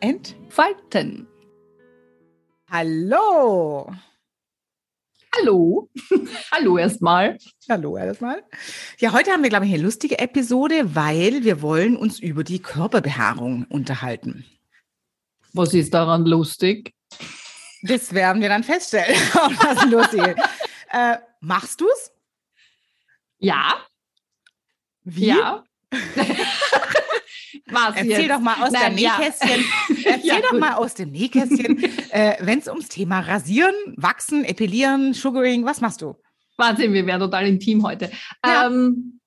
entfalten. Hallo. Hallo. Hallo erstmal. Hallo erstmal. Ja, heute haben wir, glaube ich, eine lustige Episode, weil wir wollen uns über die Körperbehaarung unterhalten. Was ist daran lustig? Das werden wir dann feststellen, das lustig. Äh, machst du's? Ja. Wie? Ja. Was Erzähl jetzt? doch mal aus dem Nähkästchen. Ja. Erzähl ja, doch mal aus dem Nähkästchen, äh, wenn es ums Thema Rasieren, Wachsen, Epilieren, Sugaring, was machst du? Wahnsinn, wir werden total intim heute. Ja. Ähm,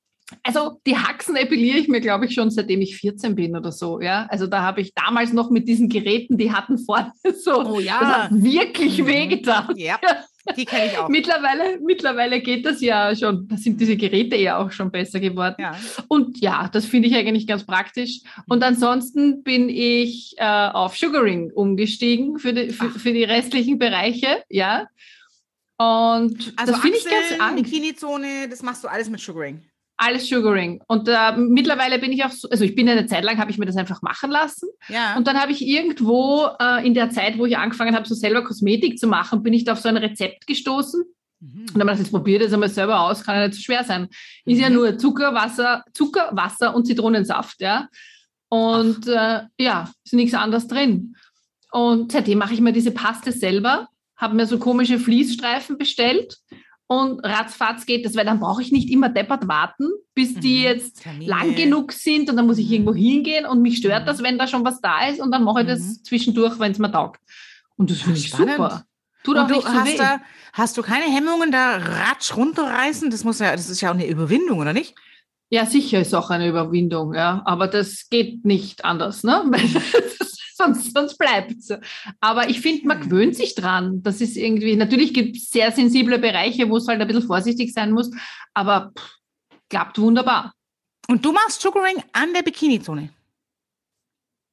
also die Haxen epiliere ich mir, glaube ich, schon seitdem ich 14 bin oder so. Ja, also da habe ich damals noch mit diesen Geräten, die hatten vorne so, oh ja, das hat wirklich mhm. wehgetan. Ja. Die kenne ich auch. mittlerweile, mittlerweile geht das ja schon, da sind diese Geräte ja auch schon besser geworden. Ja. Und ja, das finde ich eigentlich ganz praktisch. Und ansonsten bin ich äh, auf Sugaring umgestiegen für die, für, für die restlichen Bereiche, ja. Und also das finde ich ganz an. Bikini-Zone, das machst du alles mit Sugaring. Alles Sugaring. Und äh, mittlerweile bin ich auch, so, also ich bin eine Zeit lang, habe ich mir das einfach machen lassen. Ja. Und dann habe ich irgendwo äh, in der Zeit, wo ich angefangen habe, so selber Kosmetik zu machen, bin ich da auf so ein Rezept gestoßen. Mhm. Und dann habe ich jetzt probiert das einmal selber aus, kann ja nicht so schwer sein. Ist mhm. ja nur Zucker, Wasser, Zucker, Wasser und Zitronensaft, ja. Und äh, ja, ist nichts anderes drin. Und seitdem mache ich mir diese Paste selber, habe mir so komische Fließstreifen bestellt und ratzfatz geht das, weil dann brauche ich nicht immer deppert warten, bis die mhm. jetzt Termine. lang genug sind und dann muss ich mhm. irgendwo hingehen und mich stört mhm. das, wenn da schon was da ist und dann mache ich das mhm. zwischendurch, wenn es mir taugt. Und das finde ich spannend. super. Tut auch nicht so hast, weh. Da, hast du keine Hemmungen, da ratsch runterreißen? Das muss ja, das ist ja auch eine Überwindung, oder nicht? Ja, sicher ist auch eine Überwindung, ja. Aber das geht nicht anders, ne? sonst, sonst bleibt es. Aber ich finde, man hm. gewöhnt sich dran. Das ist irgendwie, natürlich gibt es sehr sensible Bereiche, wo es halt ein bisschen vorsichtig sein muss, aber pff, klappt wunderbar. Und du machst Sugaring an der Bikini-Zone?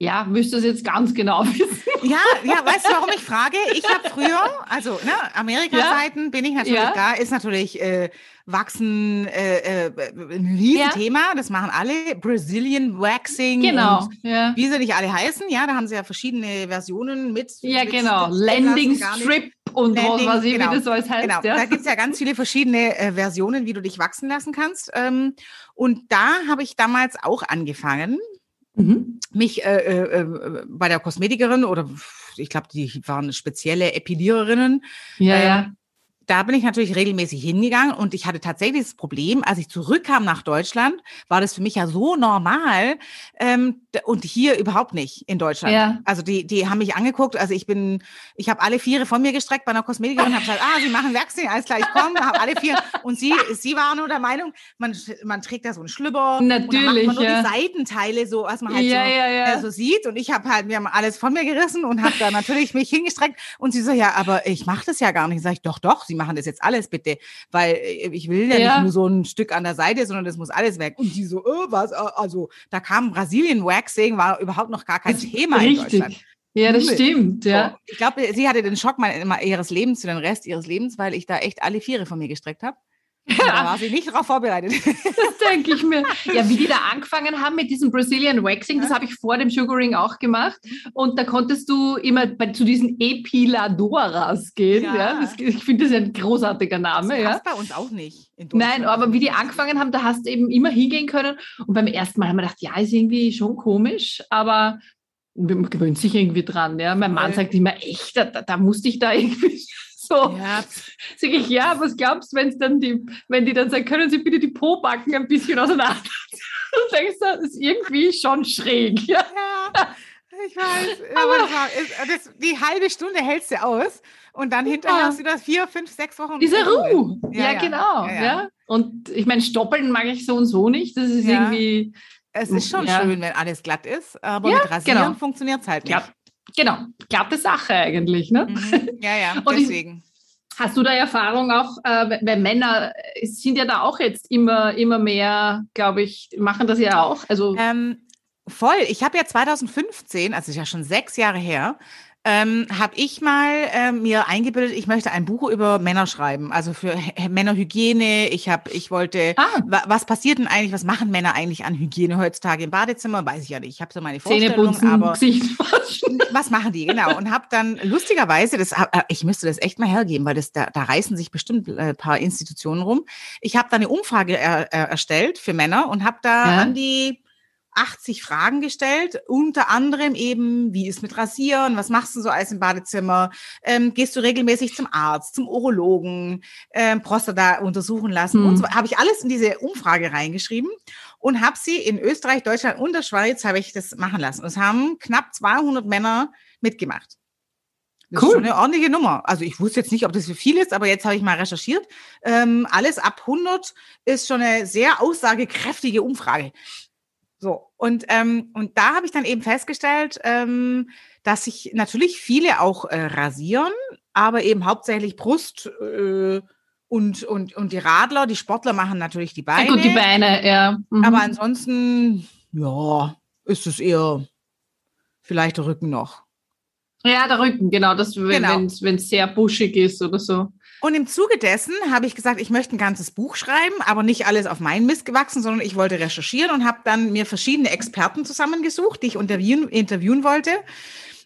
Ja, müsste es jetzt ganz genau wissen. Ja, ja, weißt du, warum ich frage? Ich habe früher, also ne, Amerika-Zeiten ja. bin ich natürlich ja. da, ist natürlich äh, Wachsen äh, äh, ein Riesenthema, ja. das machen alle. Brazilian Waxing. Genau. Ja. Wie sie nicht alle heißen, ja, da haben sie ja verschiedene Versionen mit. Ja, mit genau. Landing Strip und Landing, was weiß ich, genau. wie das so heißt. Genau. Ja. Da gibt es ja ganz viele verschiedene äh, Versionen, wie du dich wachsen lassen kannst. Ähm, und da habe ich damals auch angefangen Mhm. mich äh, äh, äh, bei der Kosmetikerin oder ich glaube, die waren spezielle Epiliererinnen. Ja, äh, ja da bin ich natürlich regelmäßig hingegangen und ich hatte tatsächlich das Problem, als ich zurückkam nach Deutschland, war das für mich ja so normal ähm, und hier überhaupt nicht in Deutschland. Ja. Also die, die haben mich angeguckt, also ich bin, ich habe alle Viere von mir gestreckt bei einer Kosmetikerin und habe gesagt, ah, sie machen Werkzeuge, alles klar, ich komme, habe alle vier und sie, sie war nur der Meinung, man, man trägt da so einen Schlüpper Natürlich, und dann macht man ja. nur die Seitenteile so, was man halt ja, so. Äh, so sieht und ich habe halt, wir haben alles von mir gerissen und habe da natürlich mich hingestreckt und sie so, ja, aber ich mache das ja gar nicht. Sag ich, doch, doch, sie machen das jetzt alles bitte, weil äh, ich will ja, nicht nur so ein Stück an der Seite, sondern das muss alles weg. Und die so, oh, was, äh, also da kam Brasilien Waxing, war überhaupt noch gar kein das Thema richtig. in Deutschland. Ja, das stimmt, ja. Ich glaube, sie hatte den Schock mal, ihres Lebens zu den Rest ihres Lebens, weil ich da echt alle Viere von mir gestreckt habe. Da war sie nicht darauf vorbereitet. Das denke ich mir. Ja, wie die da angefangen haben mit diesem Brazilian Waxing, das habe ich vor dem Sugaring auch gemacht. Und da konntest du immer bei, zu diesen Epiladoras gehen. Ja. ja. Das, ich finde das ein großartiger Name. Das passt ja. bei uns auch nicht. Nein, aber wie die angefangen haben, da hast du eben immer hingehen können. Und beim ersten Mal haben wir gedacht, ja, ist irgendwie schon komisch, aber man gewöhnt sich irgendwie dran. Ja. Mein Mann sagt immer, echt, da, da musste ich da irgendwie so. Ja. Sag ich, ja, was glaubst du, wenn dann die, wenn die dann sagen, können Sie bitte die Po-Backen ein bisschen auseinander? Du denkst, das ist irgendwie schon schräg. Ja, ja ich weiß. Aber das, das, die halbe Stunde hältst du aus und dann hinterher ja. hast du das vier, fünf, sechs Wochen. Diese Ruhe. Ja, ja, genau. Ja, Und ich meine, Stoppeln mag ich so und so nicht. Das ist irgendwie. Es ist schon schön, wenn alles glatt ist, aber mit Rasieren genau. funktioniert es halt nicht. Ja. Genau, glatte Sache eigentlich, ne? Mhm. Ja, ja, deswegen. Hast du da Erfahrung auch, äh, weil Männer sind ja da auch jetzt immer, immer mehr, glaube ich, machen das ja auch. Also ähm, voll. Ich habe ja 2015, also ist ja schon sechs Jahre her, ähm, habe ich mal äh, mir eingebildet, ich möchte ein Buch über Männer schreiben, also für H Männerhygiene. Ich habe, ich wollte, ah. wa was passiert denn eigentlich, was machen Männer eigentlich an Hygiene heutzutage im Badezimmer? Weiß ich ja nicht. Ich habe so meine Vorstellung, aber was machen die genau? Und habe dann lustigerweise, das, äh, ich müsste das echt mal hergeben, weil das da, da reißen sich bestimmt ein äh, paar Institutionen rum. Ich habe da eine Umfrage er, er, erstellt für Männer und habe da ja. an die 80 Fragen gestellt, unter anderem eben, wie ist mit Rasieren, was machst du so alles im Badezimmer, ähm, gehst du regelmäßig zum Arzt, zum Urologen, ähm, Prostata untersuchen lassen hm. und so habe ich alles in diese Umfrage reingeschrieben und habe sie in Österreich, Deutschland und der Schweiz habe ich das machen lassen. Es haben knapp 200 Männer mitgemacht. Das cool. ist schon eine ordentliche Nummer. Also ich wusste jetzt nicht, ob das für viel ist, aber jetzt habe ich mal recherchiert. Ähm, alles ab 100 ist schon eine sehr aussagekräftige Umfrage. So, und, ähm, und da habe ich dann eben festgestellt, ähm, dass sich natürlich viele auch äh, rasieren, aber eben hauptsächlich Brust äh, und, und, und die Radler, die Sportler machen natürlich die Beine. Ja, gut, die Beine, ja. Mhm. Aber ansonsten, ja, ist es eher vielleicht der Rücken noch. Ja, der Rücken, genau, das, wenn es genau. sehr buschig ist oder so. Und im Zuge dessen habe ich gesagt, ich möchte ein ganzes Buch schreiben, aber nicht alles auf meinen Mist gewachsen, sondern ich wollte recherchieren und habe dann mir verschiedene Experten zusammengesucht, die ich interviewen, interviewen wollte.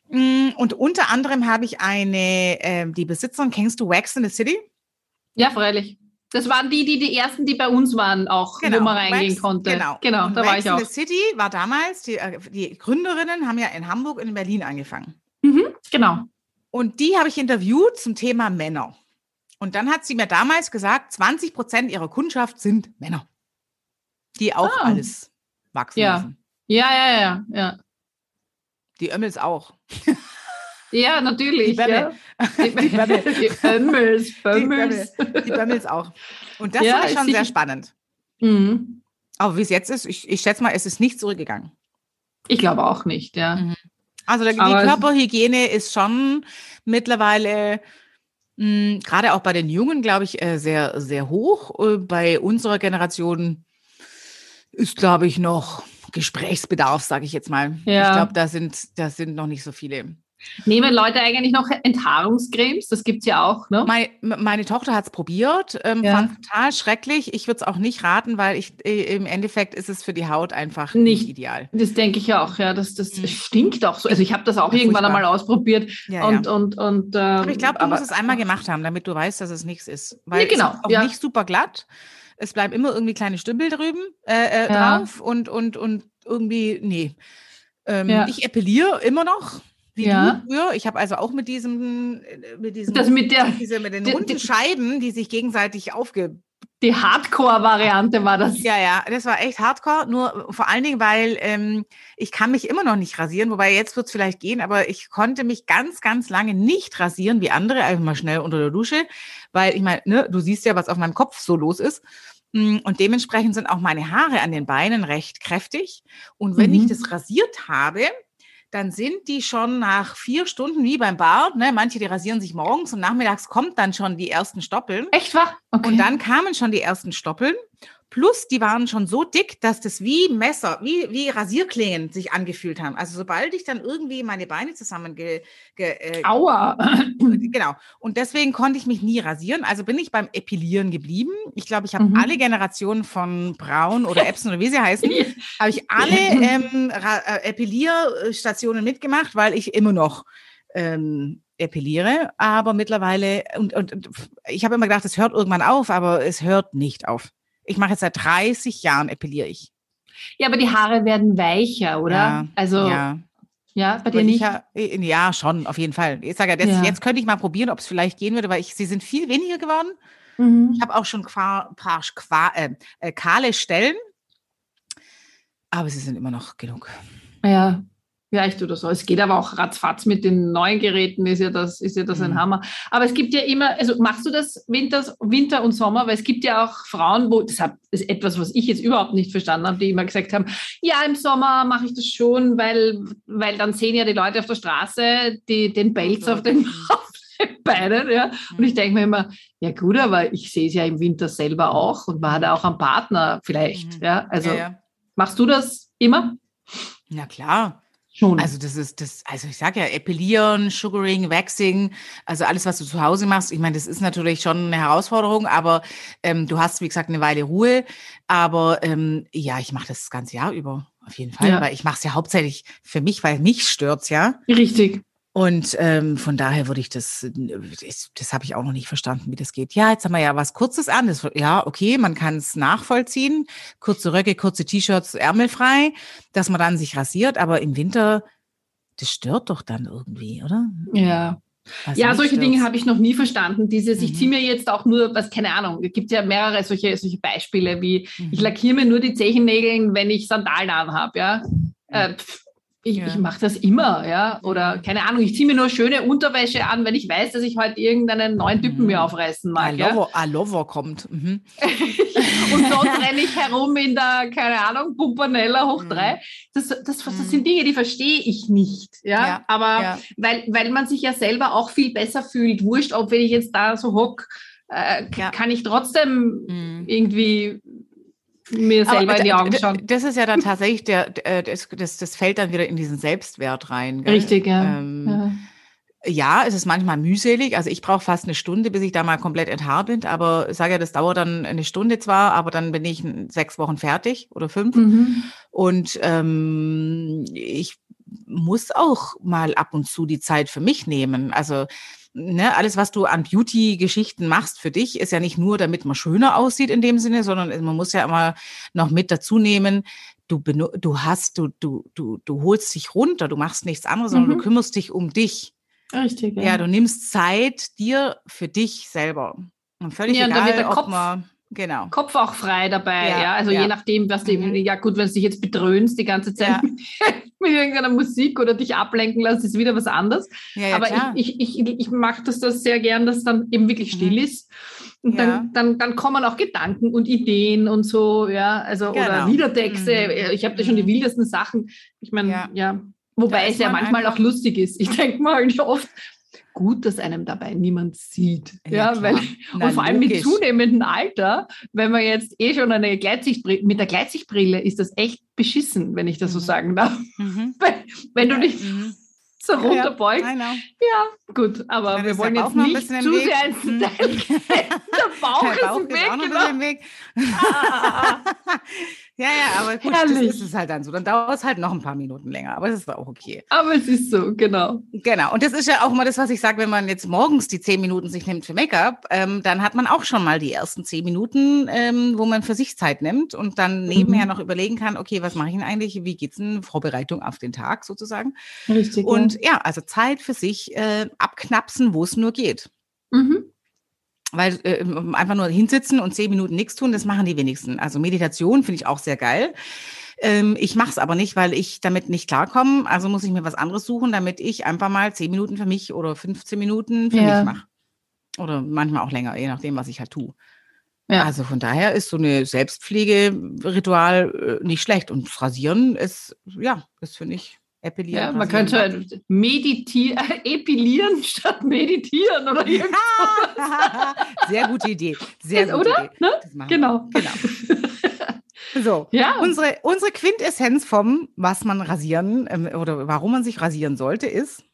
Mm, und unter anderem habe ich eine, äh, die Besitzerin, kennst du Wax in the City? Ja, freilich. Das waren die, die die ersten, die bei uns waren, auch, genau, wo man reingehen Wax, konnte. Genau, genau da Wax war ich auch. in the City war damals, die, äh, die Gründerinnen haben ja in Hamburg und in Berlin angefangen. Mhm, genau. Und die habe ich interviewt zum Thema Männer. Und dann hat sie mir damals gesagt, 20 Prozent ihrer Kundschaft sind Männer, die auch ah. alles wachsen ja. lassen. Ja, ja, ja, ja. Die Ömmels auch. Ja, natürlich. Die Bömmel. Ja. Die, Bömmel. die Bömmels. Bömmels. Die, Bömmels auch. Und das ja, ich schon sehr spannend. Mhm. Aber wie es jetzt ist, ich, ich schätze mal, es ist nicht zurückgegangen. Ich glaube auch nicht, ja. Mhm. Also die Aber Körperhygiene ist schon mittlerweile hm, gerade auch bei den Jungen, glaube ich, äh, sehr, sehr hoch. Äh, bei unserer Generation ist, glaube ich, noch Gesprächsbedarf, sage ich jetzt mal. Ja. Ich glaube, da sind, da sind noch nicht so viele. Nehmen Leute eigentlich noch Enthaarungscremes? Das gibt es ja auch, ne? Meine, meine Tochter hat es probiert, ähm, ja. fand total schrecklich. Ich würde es auch nicht raten, weil ich äh, im Endeffekt ist es für die Haut einfach nicht, nicht ideal. Das denke ich auch, ja. Das, das mhm. stinkt auch so. Also ich habe das auch ja, irgendwann furchtbar. einmal ausprobiert. Ja, und, und, und, ähm, aber ich glaube, du musst es einmal gemacht haben, damit du weißt, dass es nichts ist. Weil genau, es ist auch nicht super glatt. Es bleiben immer irgendwie kleine Stümpel drüben äh, äh, drauf und, und, und irgendwie, nee. Ähm, ich appelliere immer noch wie ja. du früher. Ich habe also auch mit diesem, äh, mit diesem, das mit der, diese, mit den runden Scheiben, die sich gegenseitig aufge die Hardcore-Variante war das. Ja, ja, das war echt Hardcore. Nur vor allen Dingen, weil ähm, ich kann mich immer noch nicht rasieren, wobei jetzt wird es vielleicht gehen, aber ich konnte mich ganz, ganz lange nicht rasieren wie andere, einfach mal schnell unter der Dusche, weil ich meine, ne, du siehst ja, was auf meinem Kopf so los ist. Mm, und dementsprechend sind auch meine Haare an den Beinen recht kräftig. Und wenn mhm. ich das rasiert habe, dann sind die schon nach vier Stunden wie beim Bart. Ne? Manche, die rasieren sich morgens und nachmittags kommt dann schon die ersten Stoppeln. Echt wahr? Okay. Und dann kamen schon die ersten Stoppeln. Plus, die waren schon so dick, dass das wie Messer, wie, wie Rasierklingen sich angefühlt haben. Also sobald ich dann irgendwie meine Beine zusammen ge, ge, äh, Aua. genau. Und deswegen konnte ich mich nie rasieren. Also bin ich beim Epilieren geblieben. Ich glaube, ich habe mhm. alle Generationen von Braun oder Epson oder wie sie heißen, habe ich alle ähm, äh, Epilierstationen mitgemacht, weil ich immer noch ähm, epiliere. Aber mittlerweile, und, und, und ich habe immer gedacht, es hört irgendwann auf, aber es hört nicht auf. Ich mache jetzt seit 30 Jahren epiliere ich. Ja, aber die Haare werden weicher, oder? Ja, also ja. Ja, bei dir nicht? Ja, ja, schon, auf jeden Fall. Ich sage ja, ja. jetzt könnte ich mal probieren, ob es vielleicht gehen würde, weil ich, sie sind viel weniger geworden. Mhm. Ich habe auch schon ein paar äh, äh, kahle Stellen, aber sie sind immer noch genug. Ja, Ja, ich tue das so. Es geht aber auch ratzfatz mit den neuen Geräten, ist ja das, ist ja das ein mhm. Hammer. Aber es gibt ja immer, also machst du das Winter, Winter und Sommer? Weil es gibt ja auch Frauen, wo, das ist etwas, was ich jetzt überhaupt nicht verstanden habe, die immer gesagt haben, ja, im Sommer mache ich das schon, weil, weil dann sehen ja die Leute auf der Straße die, den Pelz auf den, auf den Beinen, ja. Und ich denke mir immer, ja gut, aber ich sehe es ja im Winter selber auch und man hat auch einen Partner vielleicht, mhm. ja. Also ja, ja. machst du das immer? Na klar. Schon. Also das ist das, also ich sage ja, Epilieren, Sugaring, Waxing, also alles, was du zu Hause machst. Ich meine, das ist natürlich schon eine Herausforderung, aber ähm, du hast, wie gesagt, eine Weile Ruhe. Aber ähm, ja, ich mache das, das ganze Jahr über, auf jeden Fall, ja. weil ich mache es ja hauptsächlich für mich, weil mich stört's ja. Richtig. Und ähm, von daher würde ich das, das, das habe ich auch noch nicht verstanden, wie das geht. Ja, jetzt haben wir ja was Kurzes an. Das, ja, okay, man kann es nachvollziehen. Kurze Röcke, kurze T-Shirts, ärmelfrei, dass man dann sich rasiert. Aber im Winter, das stört doch dann irgendwie, oder? Ja. Was ja, solche stört. Dinge habe ich noch nie verstanden. Dieses, mhm. ich ziehe mir jetzt auch nur, was keine Ahnung, es gibt ja mehrere solche, solche Beispiele, wie mhm. ich lackiere mir nur die Zechennägeln, wenn ich Sandalen anhabe, ja. Mhm. Äh, ich, ja. ich mache das immer, ja. Oder keine Ahnung, ich ziehe mir nur schöne Unterwäsche an, wenn ich weiß, dass ich heute irgendeinen neuen Typen mhm. mir aufreißen mag. Alover, ja? Alover kommt. Mhm. und sonst renne ich herum in der, keine Ahnung, Pumpanella hoch mhm. drei. Das, das, das, das, sind mhm. Dinge, die verstehe ich nicht. Ja. ja. Aber ja. Weil, weil man sich ja selber auch viel besser fühlt. Wurscht, ob wenn ich jetzt da so hock, äh, kann ich trotzdem mhm. irgendwie mir selber in die Augen schauen. Das ist ja dann tatsächlich der, das, das, das fällt dann wieder in diesen Selbstwert rein. Gell? Richtig, ja. Ähm, ja. Ja, es ist manchmal mühselig. Also ich brauche fast eine Stunde, bis ich da mal komplett enthaart bin. Aber ich sage ja, das dauert dann eine Stunde zwar, aber dann bin ich sechs Wochen fertig oder fünf. Mhm. Und ähm, ich muss auch mal ab und zu die Zeit für mich nehmen. Also ne, alles, was du an Beauty-Geschichten machst für dich, ist ja nicht nur, damit man schöner aussieht in dem Sinne, sondern man muss ja immer noch mit dazu nehmen, du, du hast, du, du, du, du holst dich runter, du machst nichts anderes, sondern mhm. du kümmerst dich um dich. Richtig. Ja. ja, du nimmst Zeit dir für dich selber. Und völlig ja, egal, ob man Genau. Kopf auch frei dabei, ja. ja? Also ja. je nachdem, was du, mhm. ja gut, wenn du dich jetzt bedröhnst die ganze Zeit ja. mit irgendeiner Musik oder dich ablenken lässt, ist wieder was anderes. Aber ich, ich, ich, ich mache das, das sehr gern, dass dann eben wirklich mhm. still mhm. ist. Und dann, dann, dann kommen auch Gedanken und Ideen und so, ja, also genau. oder Liedertexte. Mhm. Ich habe da schon die mhm. wildesten Sachen. Ich meine, ja. Wobei es ja manchmal auch lustig ist. Ich denke mal oft, gut, dass einem dabei niemand sieht. Ja, ja weil, Na, und vor allem logisch. mit zunehmendem Alter, wenn man jetzt eh schon eine Gleitsichtbrille, mit der Gleitsichtbrille ist das echt beschissen, wenn ich das mhm. so sagen darf. Mhm. wenn, du dich mhm. so runterbeugst. Ja, ja, gut, aber ja, wir wollen jetzt nicht zu sehr ins mhm. Detail der Bauch, der Bauch ist, ist Weg, genau. Weg. Ah. Ja, ja, aber gut, Herrlich. das ist es halt dann so. Dann dauert es halt noch ein paar Minuten länger, aber das ist auch okay. Aber es ist so, genau. Genau. Und das ist ja auch immer das, was ich sage, wenn man jetzt morgens die zehn Minuten sich nimmt für Make-up, ähm, dann hat man auch schon mal die ersten zehn Minuten, ähm, wo man für sich Zeit nimmt und dann nebenher mhm. noch überlegen kann, okay, was mache ich denn eigentlich? Wie geht's denn? Vorbereitung auf den Tag sozusagen. Richtig. Und ja, ja also Zeit für sich äh, abknapsen, wo es nur geht. Mhm. Weil äh, einfach nur hinsitzen und zehn Minuten nichts tun, das machen die wenigsten. Also Meditation finde ich auch sehr geil. Ähm, ich mache es aber nicht, weil ich damit nicht klarkomme. Also muss ich mir was anderes suchen, damit ich einfach mal zehn Minuten für mich oder 15 Minuten für ja. mich mache. Oder manchmal auch länger, je nachdem, was ich halt tue. Ja. Also von daher ist so eine Selbstpflegeritual äh, nicht schlecht. Und Rasieren ist, ja, das finde ich Epilieren. Ja, man könnte halt meditieren, epilieren statt meditieren oder irgendwas. Sehr gute Idee. Sehr gute oder? Idee. Ne? Genau. genau. So, ja. unsere, unsere Quintessenz vom, was man rasieren ähm, oder warum man sich rasieren sollte, ist.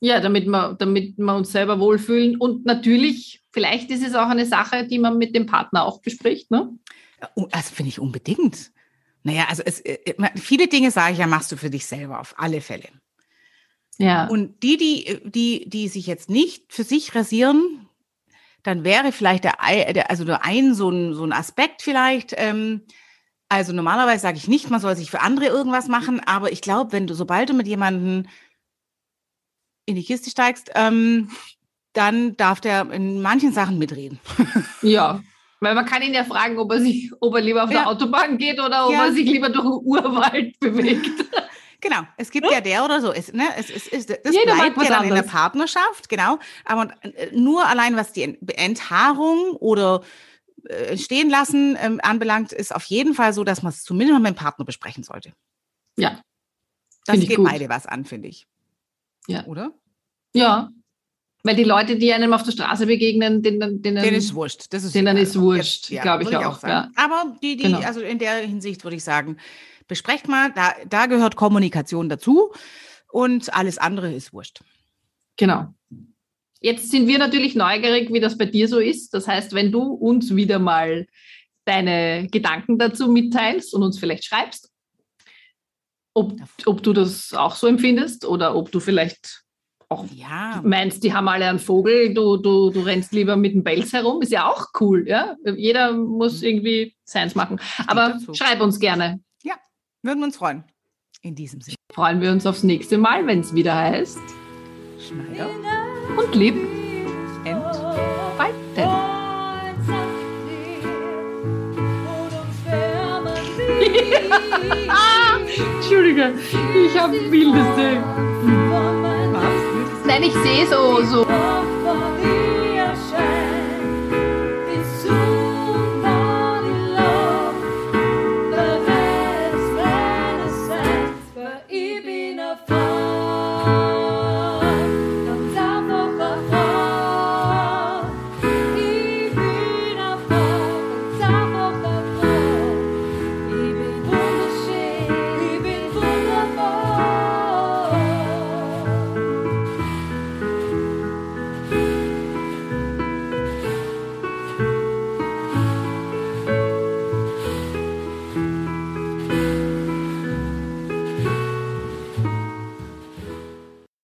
Ja, damit wir, damit wir uns selber wohlfühlen. Und natürlich, vielleicht ist es auch eine Sache, die man mit dem Partner auch bespricht. Ne? Also finde ich unbedingt. Naja, also es, äh, äh, viele Dinge, sage ich ja, machst du für dich selber, auf alle Fälle. Ja. Und die, die, die, die sich jetzt nicht für sich rasieren, dann wäre vielleicht der, der also nur ein so ein, so ein Aspekt vielleicht. Ähm, also normalerweise sage ich nicht, man soll sich für andere irgendwas machen, aber ich glaube, wenn du, sobald du mit jemandem in die Kiste steigst, ähm, dann darf der in manchen Sachen mitreden. Ja, weil man kann ihn ja fragen, ob er sich, ob er lieber auf ja. der Autobahn geht oder ob ja. er sich lieber durch den Urwald bewegt. Genau, es gibt ja, ja der oder so. Es, ne, es, es, es, das Jeder bleibt ja dann in der Partnerschaft, genau. Aber äh, nur allein, was die Enthaarung oder äh, stehen lassen ähm, anbelangt, ist auf jeden Fall so, dass man es zumindest mit dem Partner besprechen sollte. Ja. Das geht gut. beide was an, finde ich. Ja. Oder? Ja. Weil die Leute, die einem auf der Straße begegnen, denen, denen, denen ist wurscht. Das ist, denen ist wurscht, ja, glaube ich, ich auch. auch ja. Aber die, die, genau. also in der Hinsicht würde ich sagen, besprecht mal, da, da gehört Kommunikation dazu und alles andere ist wurscht. Genau. Jetzt sind wir natürlich neugierig, wie das bei dir so ist. Das heißt, wenn du uns wieder mal deine Gedanken dazu mitteilst und uns vielleicht schreibst, ob, ob du das auch so empfindest oder ob du vielleicht auch ja. meinst, die haben alle einen Vogel, du, du, du rennst lieber mit dem Belz herum, ist ja auch cool, ja. Jeder muss mhm. irgendwie seins machen. Aber schreib uns gerne. Ja, würden wir uns freuen. In diesem Sinne. Freuen wir uns aufs nächste Mal, wenn es wieder heißt. Schneider und lieb. And. Entschuldige, ich habe wildeste. Nein, ich sehe so, so.